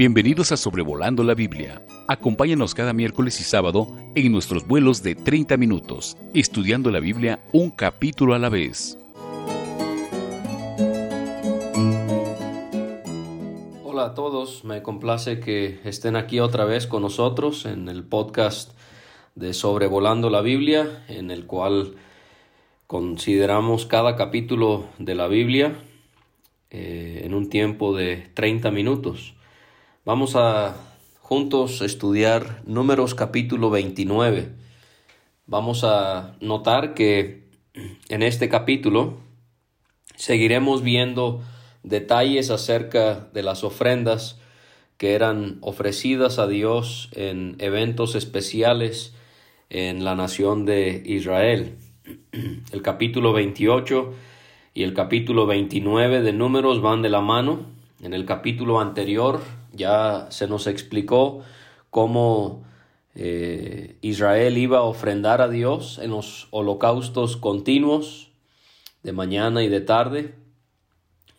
Bienvenidos a Sobrevolando la Biblia. Acompáñanos cada miércoles y sábado en nuestros vuelos de 30 minutos, estudiando la Biblia un capítulo a la vez. Hola a todos, me complace que estén aquí otra vez con nosotros en el podcast de Sobrevolando la Biblia, en el cual consideramos cada capítulo de la Biblia eh, en un tiempo de 30 minutos. Vamos a juntos estudiar Números capítulo 29. Vamos a notar que en este capítulo seguiremos viendo detalles acerca de las ofrendas que eran ofrecidas a Dios en eventos especiales en la nación de Israel. El capítulo 28 y el capítulo 29 de Números van de la mano. En el capítulo anterior ya se nos explicó cómo eh, Israel iba a ofrendar a Dios en los holocaustos continuos de mañana y de tarde,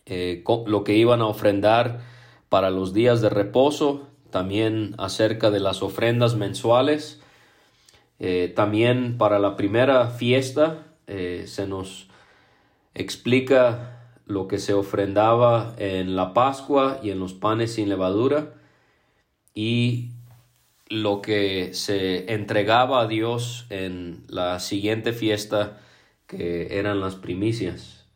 eh, lo que iban a ofrendar para los días de reposo, también acerca de las ofrendas mensuales, eh, también para la primera fiesta se nos explica lo que se ofrendaba en la Pascua y en los panes sin levadura y lo que se entregaba a Dios en la siguiente fiesta que eran las primicias.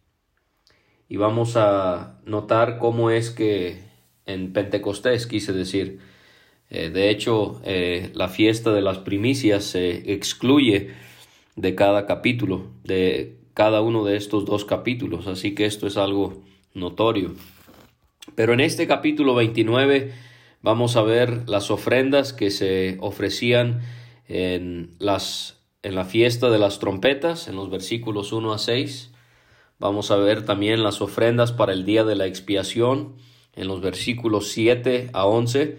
Y vamos a notar cómo es que en Pentecostés quise decir, eh, de hecho, eh, la fiesta de las primicias se excluye de cada capítulo, de cada uno de estos dos capítulos, así que esto es algo notorio. Pero en este capítulo 29 vamos a ver las ofrendas que se ofrecían en, las, en la fiesta de las trompetas, en los versículos 1 a 6. Vamos a ver también las ofrendas para el día de la expiación, en los versículos 7 a 11.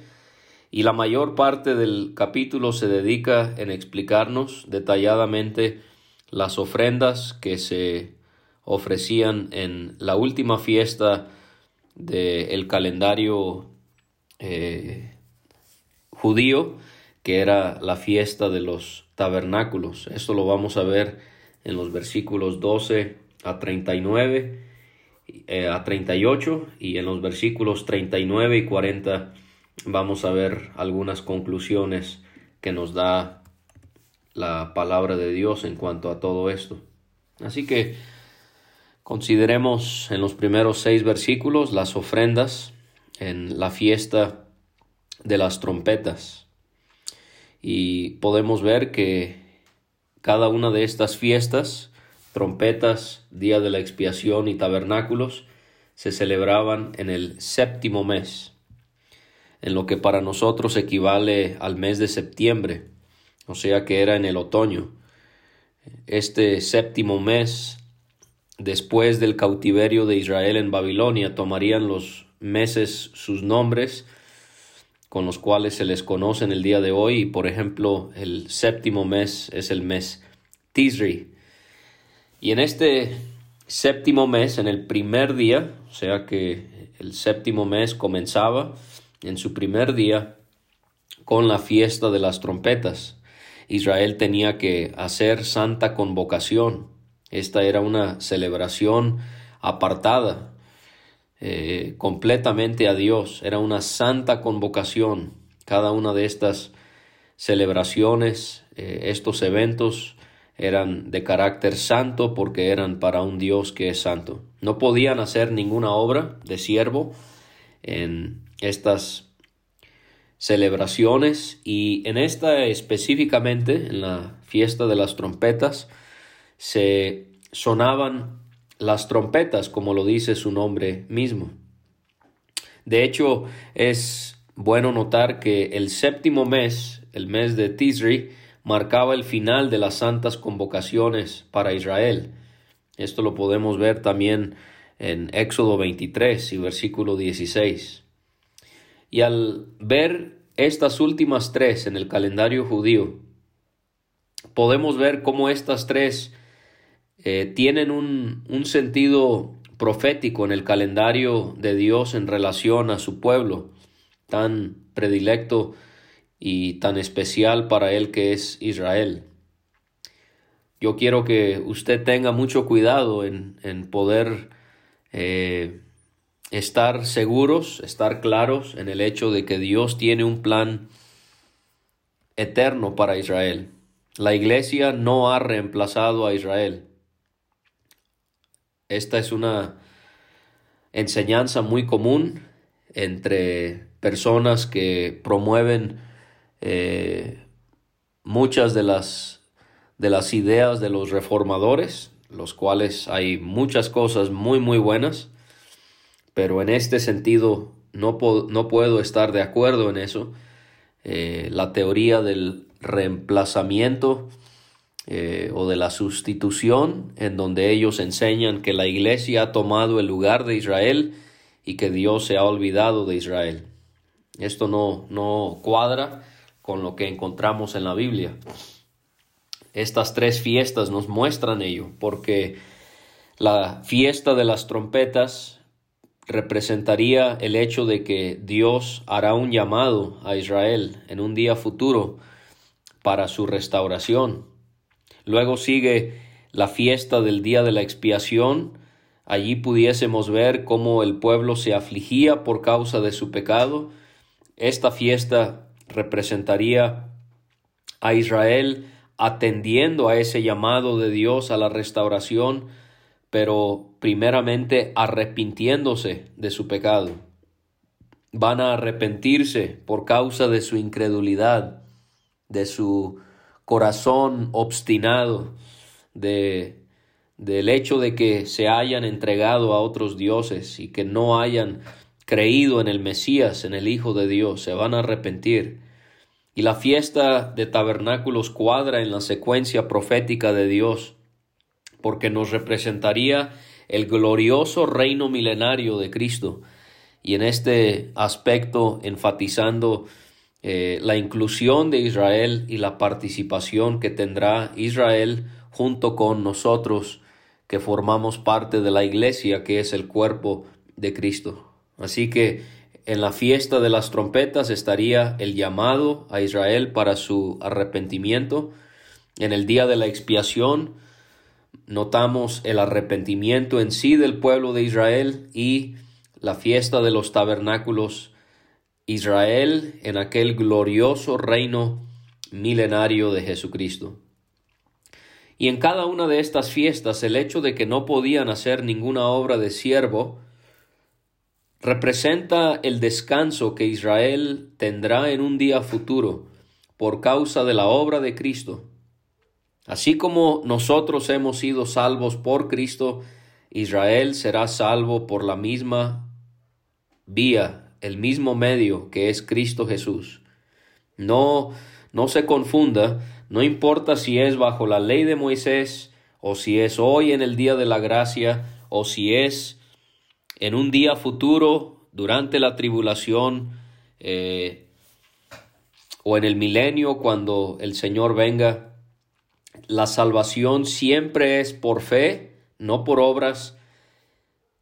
Y la mayor parte del capítulo se dedica en explicarnos detalladamente las ofrendas que se ofrecían en la última fiesta del calendario eh, judío, que era la fiesta de los tabernáculos. Esto lo vamos a ver en los versículos 12 a 39, eh, a 38 y en los versículos 39 y 40 vamos a ver algunas conclusiones que nos da la palabra de Dios en cuanto a todo esto. Así que consideremos en los primeros seis versículos las ofrendas en la fiesta de las trompetas. Y podemos ver que cada una de estas fiestas, trompetas, día de la expiación y tabernáculos, se celebraban en el séptimo mes, en lo que para nosotros equivale al mes de septiembre o sea que era en el otoño. Este séptimo mes, después del cautiverio de Israel en Babilonia, tomarían los meses sus nombres, con los cuales se les conoce en el día de hoy. Por ejemplo, el séptimo mes es el mes Tisri. Y en este séptimo mes, en el primer día, o sea que el séptimo mes comenzaba en su primer día con la fiesta de las trompetas. Israel tenía que hacer santa convocación. Esta era una celebración apartada eh, completamente a Dios. Era una santa convocación. Cada una de estas celebraciones, eh, estos eventos, eran de carácter santo porque eran para un Dios que es santo. No podían hacer ninguna obra de siervo en estas celebraciones y en esta específicamente, en la fiesta de las trompetas, se sonaban las trompetas, como lo dice su nombre mismo. De hecho, es bueno notar que el séptimo mes, el mes de Tisri, marcaba el final de las santas convocaciones para Israel. Esto lo podemos ver también en Éxodo 23 y versículo 16. Y al ver estas últimas tres en el calendario judío, podemos ver cómo estas tres eh, tienen un, un sentido profético en el calendario de Dios en relación a su pueblo. tan predilecto y tan especial para él que es Israel. Yo quiero que usted tenga mucho cuidado en, poder eh, estar seguros, estar claros en el hecho de que Dios tiene un plan eterno para Israel. La iglesia no ha reemplazado a Israel. Esta es una enseñanza muy común entre personas que promueven eh, muchas de las, de las ideas de los reformadores, los cuales hay muchas cosas muy muy buenas, pero en este sentido no, no puedo estar de acuerdo en eso. Eh, la teoría del reemplazamiento eh, o de la sustitución, en donde ellos enseñan que la iglesia ha tomado el lugar de Israel y que Dios se ha olvidado de Israel. Esto no, no cuadra con lo que encontramos en la Biblia. Estas tres fiestas nos muestran ello, porque la fiesta de las trompetas representaría el hecho de que Dios hará un llamado a Israel en un día futuro para su restauración. Luego sigue la fiesta del día de la expiación. Allí pudiésemos ver cómo el pueblo se afligía por causa de su pecado. Esta fiesta representaría a Israel atendiendo a ese llamado de Dios a la restauración, pero primeramente arrepintiéndose de su pecado. Van a arrepentirse por causa de su incredulidad de su corazón obstinado, de, del hecho de que se hayan entregado a otros dioses y que no hayan creído en el Mesías, en el Hijo de Dios, se van a arrepentir. Y la fiesta de tabernáculos cuadra en la secuencia profética de Dios, porque nos representaría el glorioso reino milenario de Cristo, y en este aspecto enfatizando eh, la inclusión de Israel y la participación que tendrá Israel junto con nosotros que formamos parte de la iglesia que es el cuerpo de Cristo. Así que en la fiesta de las trompetas estaría el llamado a Israel para su arrepentimiento. En el día de la expiación notamos el arrepentimiento en sí del pueblo de Israel y la fiesta de los tabernáculos Israel en aquel glorioso reino milenario de Jesucristo. Y en cada una de estas fiestas el hecho de que no podían hacer ninguna obra de siervo representa el descanso que Israel tendrá en un día futuro por causa de la obra de Cristo. Así como nosotros hemos sido salvos por Cristo, Israel será salvo por la misma vía el mismo medio que es Cristo Jesús. No, no se confunda, no importa si es bajo la ley de Moisés, o si es hoy en el día de la gracia, o si es en un día futuro durante la tribulación, eh, o en el milenio cuando el Señor venga. La salvación siempre es por fe, no por obras,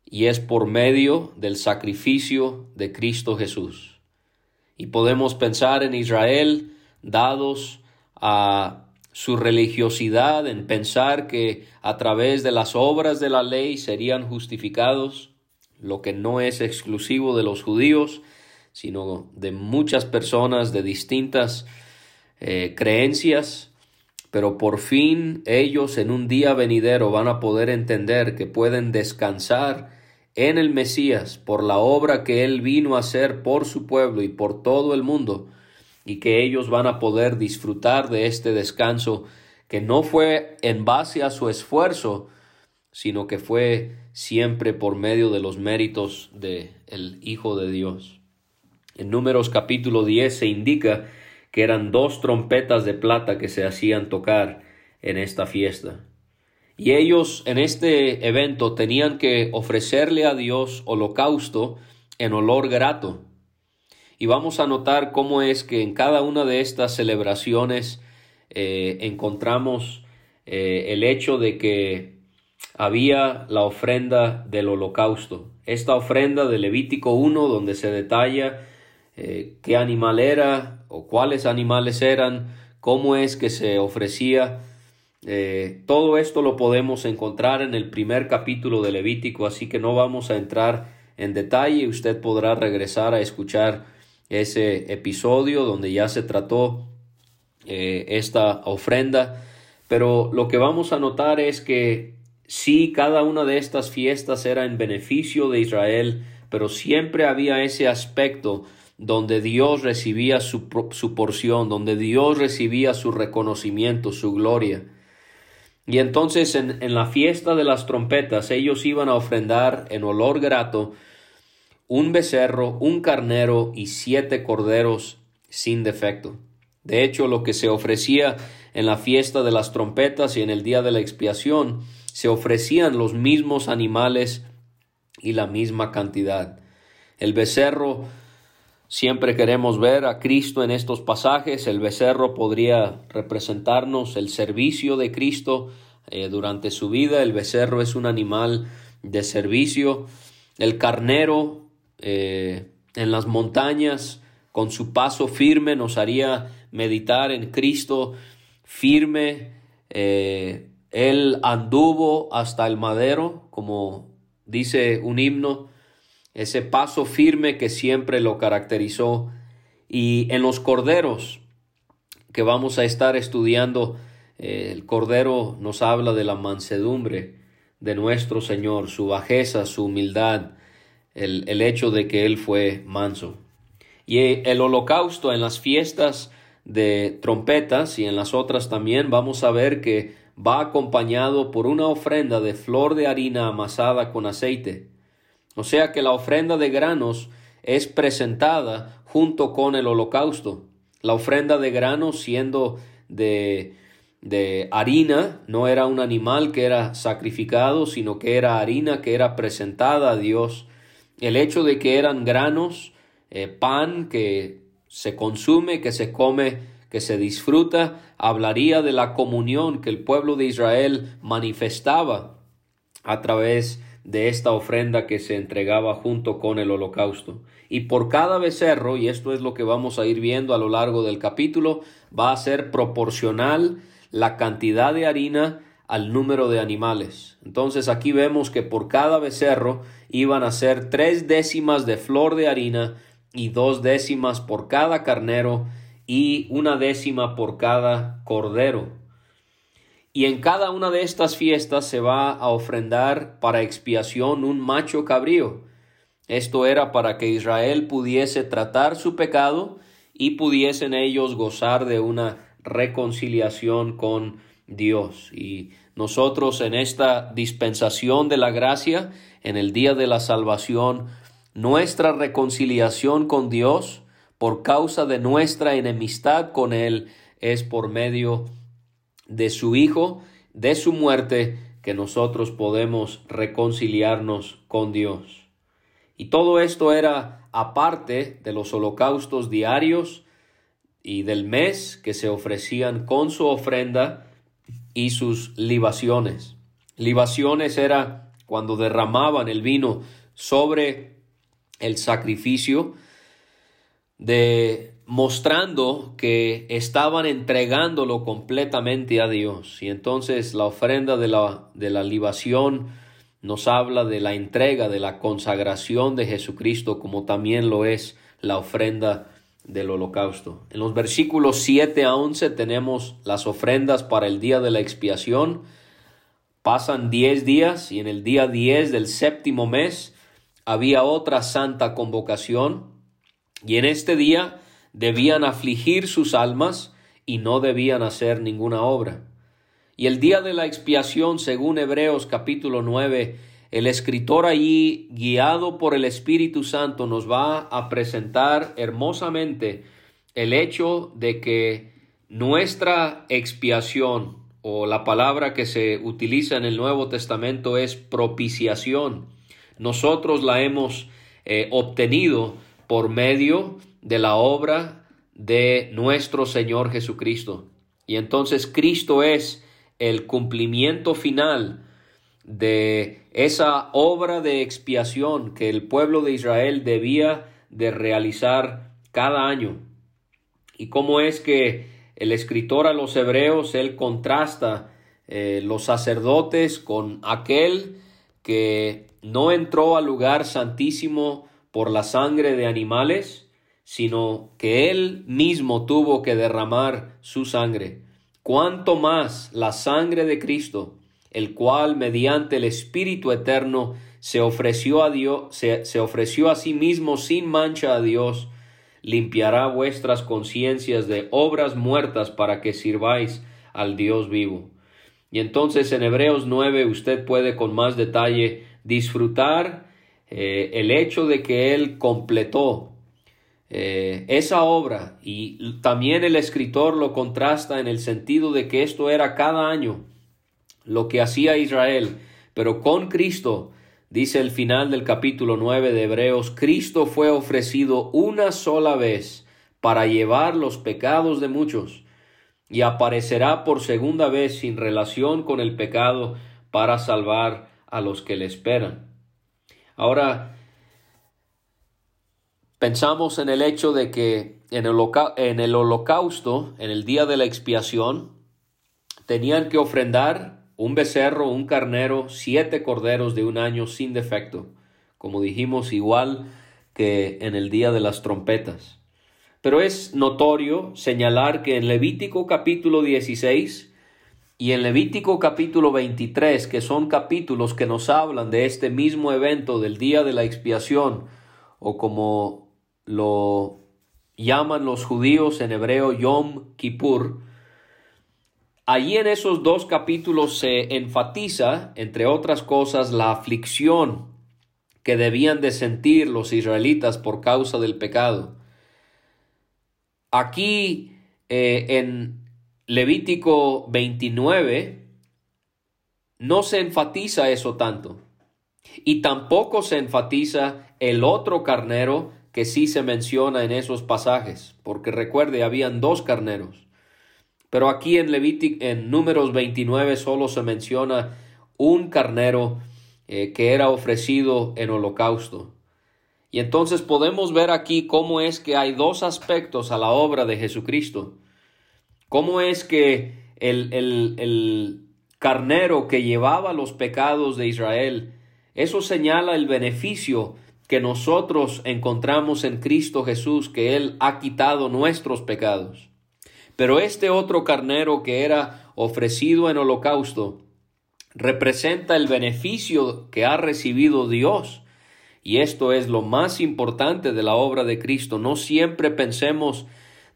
y es por medio del sacrificio de Cristo Jesús. Y podemos pensar en Israel dados a su religiosidad, en pensar que a través de las obras de la ley serían justificados, lo que no es exclusivo de los judíos, sino de muchas personas de distintas eh, creencias, pero por fin ellos en un día venidero van a poder entender que pueden descansar en el Mesías por la obra que Él vino a hacer por su pueblo y por todo el mundo, y que ellos van a poder disfrutar de este descanso que no fue en base a su esfuerzo, sino que fue siempre por medio de los méritos de el Hijo de Dios. En Números capítulo 10 se indica que eran dos trompetas de plata que se hacían tocar en esta fiesta. Y ellos en este evento tenían que ofrecerle a Dios holocausto en olor grato. Y vamos a notar cómo es que en cada una de estas celebraciones eh, encontramos eh, el hecho de que había la ofrenda del holocausto. Esta ofrenda de Levítico 1 donde se detalla eh, qué animal era o cuáles animales eran, cómo es que se ofrecía. Eh, todo esto lo podemos encontrar en el primer capítulo de Levítico, así que no vamos a entrar en detalle. Usted podrá regresar a escuchar ese episodio donde ya se trató eh, esta ofrenda. Pero lo que vamos a notar es que sí, cada una de estas fiestas era en beneficio de Israel, pero siempre había ese aspecto donde Dios recibía su, su, porción, donde Dios recibía su reconocimiento, su gloria. Y entonces en, en, la fiesta de las trompetas ellos iban a ofrendar en olor grato un becerro, un carnero y siete corderos sin defecto. De hecho, lo que se ofrecía en la fiesta de las trompetas y en el día de la expiación, se ofrecían los mismos animales y la misma cantidad. El becerro Siempre queremos ver a Cristo en estos pasajes. El becerro podría representarnos el servicio de Cristo eh, durante su vida. El becerro es un animal de servicio. El carnero eh, en las montañas, con su paso firme, nos haría meditar en Cristo firme. Eh, él anduvo hasta el madero, como dice un himno ese paso firme que siempre lo caracterizó. Y en los corderos que vamos a estar estudiando, eh, el cordero nos habla de la mansedumbre de nuestro Señor, su bajeza, su humildad, el, el hecho de que Él fue manso. Y el holocausto en las fiestas de trompetas y en las otras también vamos a ver que va acompañado por una ofrenda de flor de harina amasada con aceite. O sea que la ofrenda de granos es presentada junto con el holocausto. La ofrenda de granos siendo de, de harina, no era un animal que era sacrificado, sino que era harina que era presentada a Dios. El hecho de que eran granos, eh, pan que se consume, que se come, que se disfruta, hablaría de la comunión que el pueblo de Israel manifestaba a través de esta ofrenda que se entregaba junto con el holocausto. Y por cada becerro, y esto es lo que vamos a ir viendo a lo largo del capítulo, va a ser proporcional la cantidad de harina al número de animales. Entonces aquí vemos que por cada becerro iban a ser tres décimas de flor de harina y dos décimas por cada carnero y una décima por cada cordero. Y en cada una de estas fiestas se va a ofrendar para expiación un macho cabrío. Esto era para que Israel pudiese tratar su pecado y pudiesen ellos gozar de una reconciliación con Dios. Y nosotros en esta dispensación de la gracia, en el día de la salvación, nuestra reconciliación con Dios por causa de nuestra enemistad con Él es por medio de de su Hijo, de su muerte, que nosotros podemos reconciliarnos con Dios. Y todo esto era aparte de los holocaustos diarios y del mes que se ofrecían con su ofrenda y sus libaciones. Libaciones era cuando derramaban el vino sobre el sacrificio de mostrando que estaban entregándolo completamente a Dios. Y entonces la ofrenda de la, de la libación nos habla de la entrega, de la consagración de Jesucristo, como también lo es la ofrenda del holocausto. En los versículos 7 a 11 tenemos las ofrendas para el día de la expiación. Pasan 10 días y en el día 10 del séptimo mes había otra santa convocación. Y en este día debían afligir sus almas y no debían hacer ninguna obra. Y el día de la expiación, según Hebreos capítulo 9, el escritor allí, guiado por el Espíritu Santo, nos va a presentar hermosamente el hecho de que nuestra expiación, o la palabra que se utiliza en el Nuevo Testamento es propiciación, nosotros la hemos eh, obtenido por medio de la obra de nuestro Señor Jesucristo. Y entonces Cristo es el cumplimiento final de esa obra de expiación que el pueblo de Israel debía de realizar cada año. Y cómo es que el escritor a los hebreos, él contrasta eh, los sacerdotes con aquel que no entró al lugar santísimo por la sangre de animales, sino que él mismo tuvo que derramar su sangre. Cuanto más la sangre de Cristo, el cual mediante el Espíritu eterno se ofreció a Dios, se ofreció a sí mismo sin mancha a Dios, limpiará vuestras conciencias de obras muertas para que sirváis al Dios vivo. Y entonces en Hebreos 9 usted puede con más detalle disfrutar eh, el hecho de que Él completó eh, esa obra y también el escritor lo contrasta en el sentido de que esto era cada año lo que hacía Israel, pero con Cristo Dice el final del capítulo 9 de Hebreos, Cristo fue ofrecido una sola vez para llevar los pecados de muchos y aparecerá por segunda vez sin relación con el pecado para salvar a los que le esperan. Ahora, pensamos en el hecho de que en el, holocausto, en el día de la expiación, tenían que ofrendar un becerro, un carnero, siete corderos de un año sin defecto, como dijimos igual que en el día de las trompetas. Pero es notorio señalar que en Levítico capítulo 16 y en Levítico capítulo 23, que son capítulos que nos hablan de este mismo evento del día de la expiación, o como lo llaman los judíos en hebreo Yom Kippur, Allí en esos dos capítulos se enfatiza, entre otras cosas, la aflicción que debían de sentir los israelitas por causa del pecado. Aquí eh, en Levítico 29 no se enfatiza eso tanto. Y tampoco se enfatiza el otro carnero que sí se menciona en esos pasajes, porque recuerde, habían dos carneros. Pero aquí en Levítico, en números 29, solo se menciona un carnero eh, que era ofrecido en holocausto. Y entonces podemos ver aquí cómo es que hay dos aspectos a la obra de Jesucristo. Cómo es que el, el, el carnero que llevaba los pecados de Israel, eso señala el beneficio que nosotros encontramos en Cristo Jesús, que Él ha quitado nuestros pecados. Pero este otro carnero que era ofrecido en holocausto representa el beneficio que ha recibido Dios. Y esto es lo más importante de la obra de Cristo. No siempre pensemos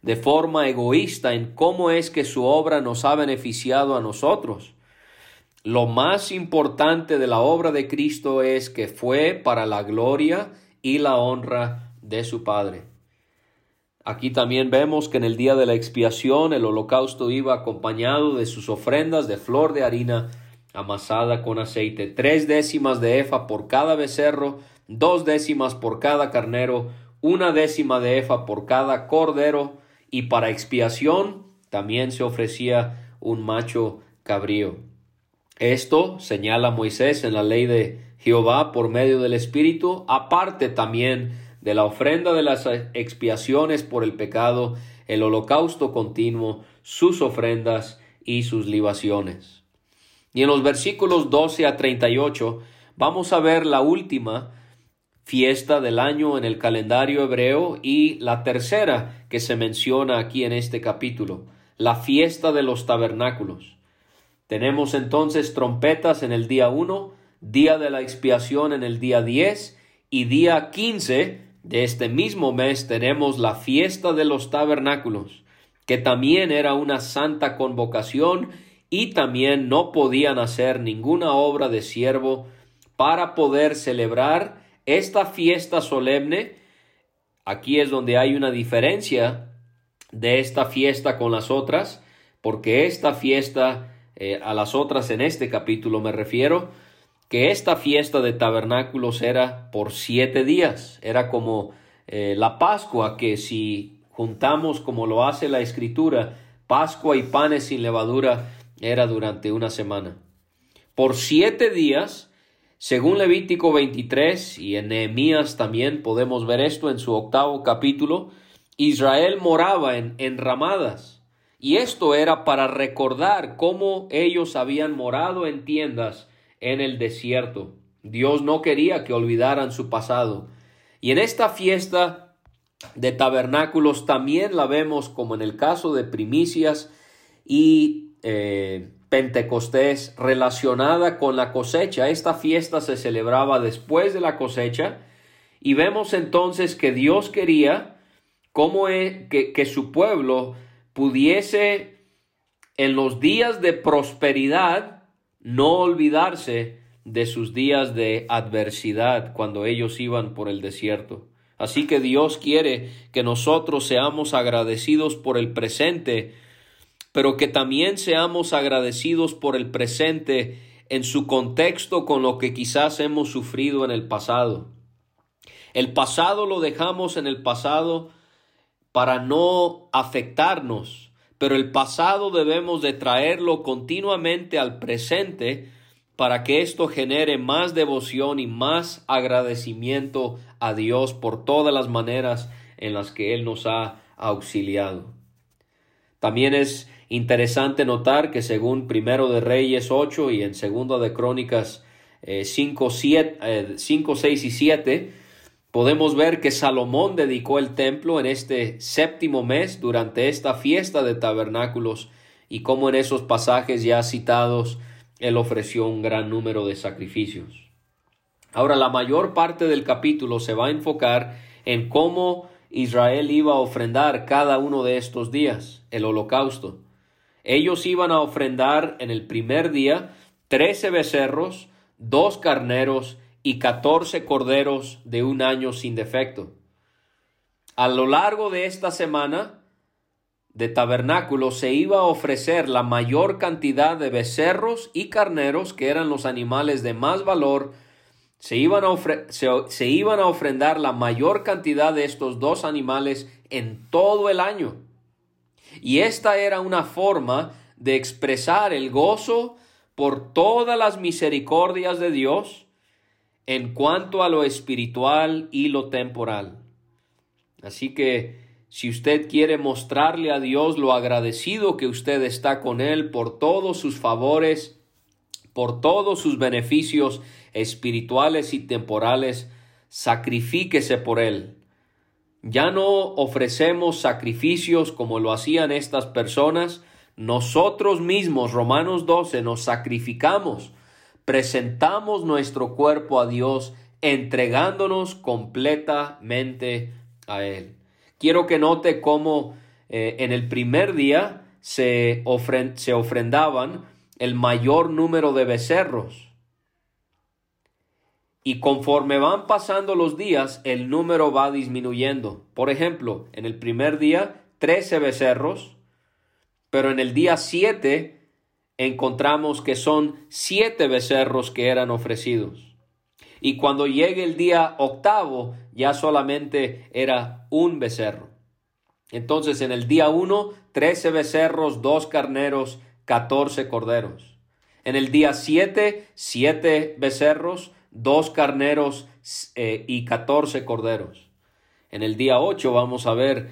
de forma egoísta en cómo es que su obra nos ha beneficiado a nosotros. Lo más importante de la obra de Cristo es que fue para la gloria y la honra de su Padre. Aquí también vemos que en el día de la expiación el holocausto iba acompañado de sus ofrendas de flor de harina amasada con aceite, tres décimas de efa por cada becerro, dos décimas por cada carnero, una décima de efa por cada cordero, y para expiación también se ofrecía un macho cabrío. Esto señala Moisés en la ley de Jehová por medio del Espíritu, aparte también de la ofrenda de las expiaciones por el pecado, el holocausto continuo, sus ofrendas y sus libaciones. Y en los versículos 12 a 38 vamos a ver la última fiesta del año en el calendario hebreo y la tercera que se menciona aquí en este capítulo, la fiesta de los tabernáculos. Tenemos entonces trompetas en el día 1, día de la expiación en el día 10 y día 15 de este mismo mes tenemos la fiesta de los tabernáculos, que también era una santa convocación y también no podían hacer ninguna obra de siervo para poder celebrar esta fiesta solemne. Aquí es donde hay una diferencia de esta fiesta con las otras, porque esta fiesta, eh, a las otras en este capítulo me refiero, que esta fiesta de tabernáculos era por siete días, era como eh, la Pascua, que si juntamos como lo hace la escritura, Pascua y panes sin levadura, era durante una semana. Por siete días, según Levítico 23 y en Nehemías también podemos ver esto en su octavo capítulo, Israel moraba en enramadas, y esto era para recordar cómo ellos habían morado en tiendas en el desierto. Dios no quería que olvidaran su pasado. Y en esta fiesta de tabernáculos también la vemos como en el caso de primicias y eh, Pentecostés relacionada con la cosecha. Esta fiesta se celebraba después de la cosecha y vemos entonces que Dios quería es, que, que su pueblo pudiese en los días de prosperidad no olvidarse de sus días de adversidad cuando ellos iban por el desierto. Así que Dios quiere que nosotros seamos agradecidos por el presente, pero que también seamos agradecidos por el presente en su contexto con lo que quizás hemos sufrido en el pasado. El pasado lo dejamos en el pasado para no afectarnos, pero el pasado debemos de traerlo continuamente al presente para que esto genere más devoción y más agradecimiento a Dios por todas las maneras en las que Él nos ha auxiliado. También es interesante notar que según Primero de Reyes 8 y en Segundo de Crónicas 5, 5, 6 y 7, Podemos ver que Salomón dedicó el templo en este séptimo mes durante esta fiesta de tabernáculos y como en esos pasajes ya citados, él ofreció un gran número de sacrificios. Ahora la mayor parte del capítulo se va a enfocar en cómo Israel iba a ofrendar cada uno de estos días, el holocausto. Ellos iban a ofrendar en el primer día trece becerros, dos carneros y catorce corderos de un año sin defecto. A lo largo de esta semana de tabernáculo se iba a ofrecer la mayor cantidad de becerros y carneros, que eran los animales de más valor, se iban, a se iban a ofrendar la mayor cantidad de estos dos animales en todo el año. Y esta era una forma de expresar el gozo por todas las misericordias de Dios, en cuanto a lo espiritual y lo temporal. Así que si usted quiere mostrarle a Dios lo agradecido que usted está con Él por todos sus favores, por todos sus beneficios espirituales y temporales, sacrifíquese por Él. Ya no ofrecemos sacrificios como lo hacían estas personas, nosotros mismos, Romanos 12, nos sacrificamos presentamos nuestro cuerpo a Dios entregándonos completamente a Él. Quiero que note cómo eh, en el primer día se, se ofrendaban el mayor número de becerros. Y conforme van pasando los días, el número va disminuyendo. Por ejemplo, en el primer día, 13 becerros, pero en el día 7 encontramos que son siete becerros que eran ofrecidos. Y cuando llegue el día octavo, ya solamente era un becerro. Entonces en el día uno, trece becerros, dos carneros, catorce corderos. En el día siete, siete becerros, dos carneros eh, y catorce corderos. En el día ocho vamos a ver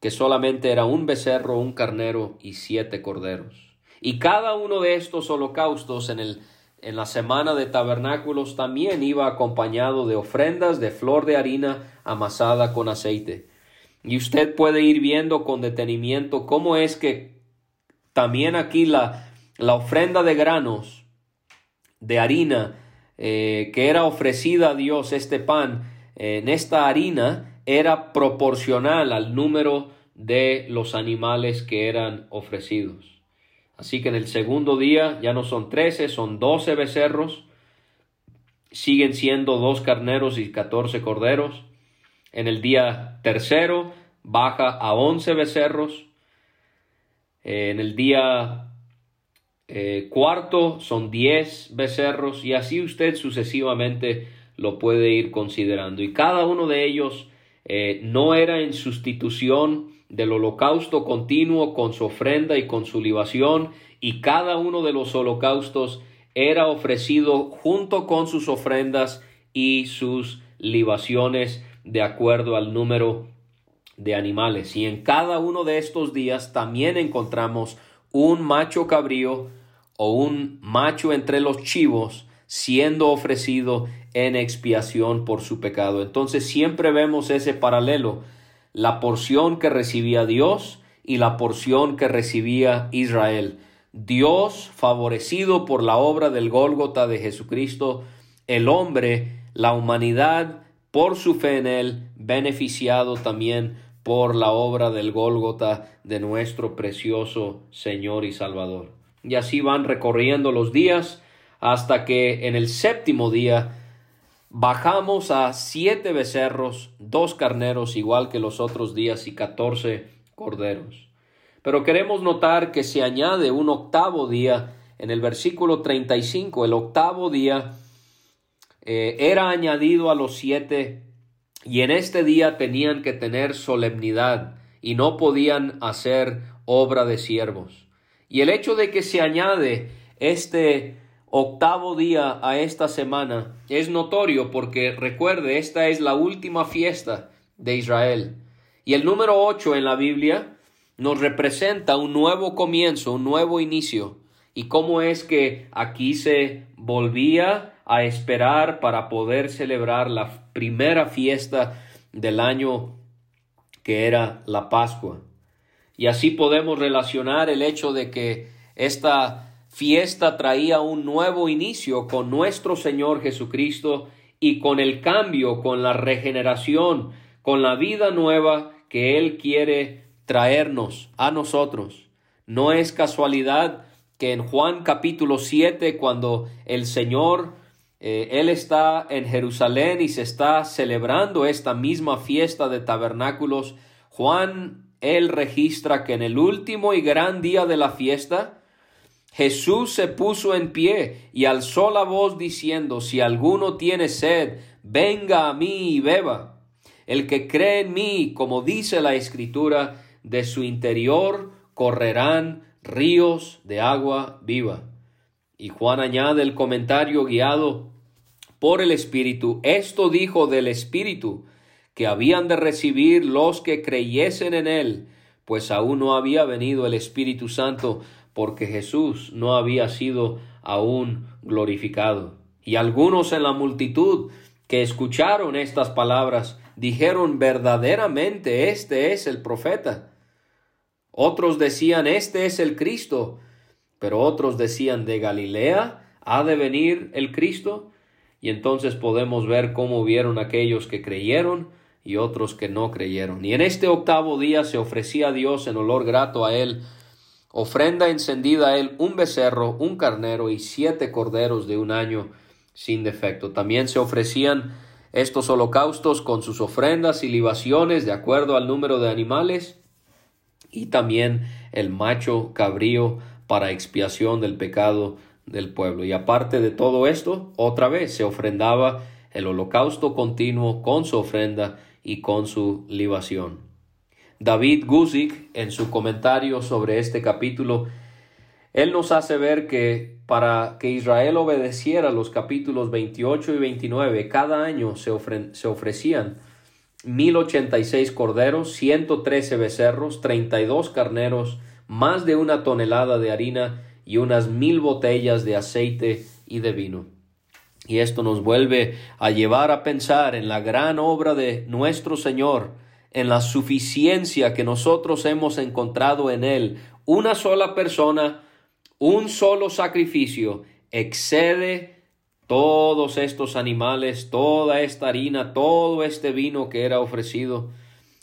que solamente era un becerro, un carnero y siete corderos. Y cada uno de estos holocaustos en, el, en la semana de tabernáculos también iba acompañado de ofrendas de flor de harina amasada con aceite. Y usted puede ir viendo con detenimiento cómo es que también aquí la, la ofrenda de granos, de harina, eh, que era ofrecida a Dios, este pan, en esta harina, era proporcional al número de los animales que eran ofrecidos. Así que en el segundo día ya no son trece, son doce becerros. Siguen siendo dos carneros y catorce corderos. En el día tercero baja a once becerros. En el día eh, cuarto son diez becerros y así usted sucesivamente lo puede ir considerando. Y cada uno de ellos eh, no era en sustitución del holocausto continuo con su ofrenda y con su libación, y cada uno de los holocaustos era ofrecido junto con sus ofrendas y sus libaciones de acuerdo al número de animales. Y en cada uno de estos días también encontramos un macho cabrío o un macho entre los chivos siendo ofrecido en expiación por su pecado. Entonces siempre vemos ese paralelo, la porción que recibía Dios y la porción que recibía Israel. Dios favorecido por la obra del Gólgota de Jesucristo, el hombre, la humanidad, por su fe en él, beneficiado también por la obra del Gólgota de nuestro precioso Señor y Salvador. Y así van recorriendo los días hasta que en el séptimo día bajamos a siete becerros, dos carneros igual que los otros días y catorce corderos. Pero queremos notar que se añade un octavo día en el versículo 35. El octavo día eh, era añadido a los siete y en este día tenían que tener solemnidad y no podían hacer obra de siervos. Y el hecho de que se añade este octavo día a esta semana es notorio porque recuerde, esta es la última fiesta de Israel. Y el número ocho en la Biblia nos representa un nuevo comienzo, un nuevo inicio, y cómo es que aquí se volvía a esperar para poder celebrar la primera fiesta del año que era la Pascua. Y así podemos relacionar el hecho de que esta fiesta traía un nuevo inicio con nuestro Señor Jesucristo y con el cambio, con la regeneración, con la vida nueva que Él quiere traernos a nosotros. No es casualidad que en Juan capítulo 7, cuando el Señor, eh, Él está en Jerusalén y se está celebrando esta misma fiesta de tabernáculos, Juan, Él registra que en el último y gran día de la fiesta, Jesús se puso en pie y alzó la voz diciendo, si alguno tiene sed, venga a mí y beba. El que cree en mí, como dice la Escritura, de su interior correrán ríos de agua viva. Y Juan añade el comentario guiado por el Espíritu. Esto dijo del Espíritu que habían de recibir los que creyesen en él, pues aún no había venido el Espíritu Santo, porque Jesús no había sido aún glorificado. Y algunos en la multitud que escucharon estas palabras dijeron verdaderamente este es el profeta. Otros decían, este es el Cristo, pero otros decían, de Galilea ha de venir el Cristo. Y entonces podemos ver cómo vieron aquellos que creyeron y otros que no creyeron. Y en este octavo día se ofrecía a Dios en olor grato a Él, ofrenda encendida a Él, un becerro, un carnero y siete corderos de un año sin defecto. También se ofrecían estos holocaustos con sus ofrendas y libaciones de acuerdo al número de animales y también el macho cabrío para expiación del pecado del pueblo. Y aparte de todo esto, otra vez se ofrendaba el holocausto continuo con su ofrenda y con su libación. David Guzik, en su comentario sobre este capítulo, él nos hace ver que para que Israel obedeciera los capítulos 28 y 29, cada año se, se ofrecían mil ochenta y seis corderos, ciento trece becerros, treinta y dos carneros, más de una tonelada de harina y unas mil botellas de aceite y de vino. Y esto nos vuelve a llevar a pensar en la gran obra de nuestro Señor, en la suficiencia que nosotros hemos encontrado en Él. Una sola persona, un solo sacrificio, excede todos estos animales, toda esta harina, todo este vino que era ofrecido.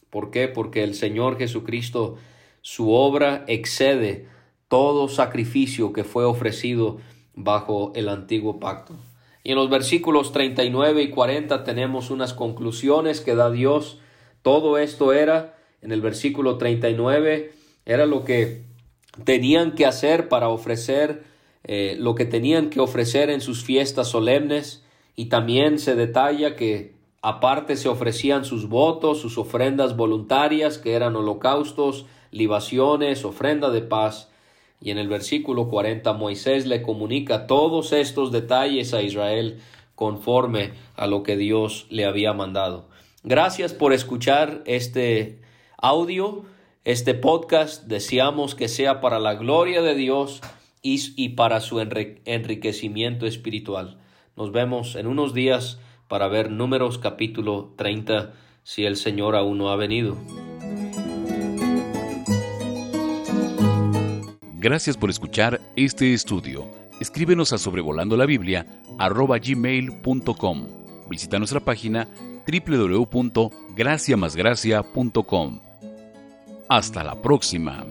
¿Por qué? Porque el Señor Jesucristo, su obra excede todo sacrificio que fue ofrecido bajo el antiguo pacto. Y en los versículos 39 y 40 tenemos unas conclusiones que da Dios. Todo esto era, en el versículo 39, era lo que tenían que hacer para ofrecer eh, lo que tenían que ofrecer en sus fiestas solemnes y también se detalla que aparte se ofrecían sus votos, sus ofrendas voluntarias que eran holocaustos, libaciones, ofrenda de paz. Y en el versículo 40 Moisés le comunica todos estos detalles a Israel conforme a lo que Dios le había mandado. Gracias por escuchar este audio. Este podcast deseamos que sea para la gloria de Dios y, para su enriquecimiento espiritual. Nos vemos en unos días para ver números capítulo 30 si el Señor aún no ha venido. Gracias por escuchar este estudio. Escríbenos a sobrevolando la Biblia gmail.com. Visita nuestra página www.graciamasgracia.com. Hasta la próxima.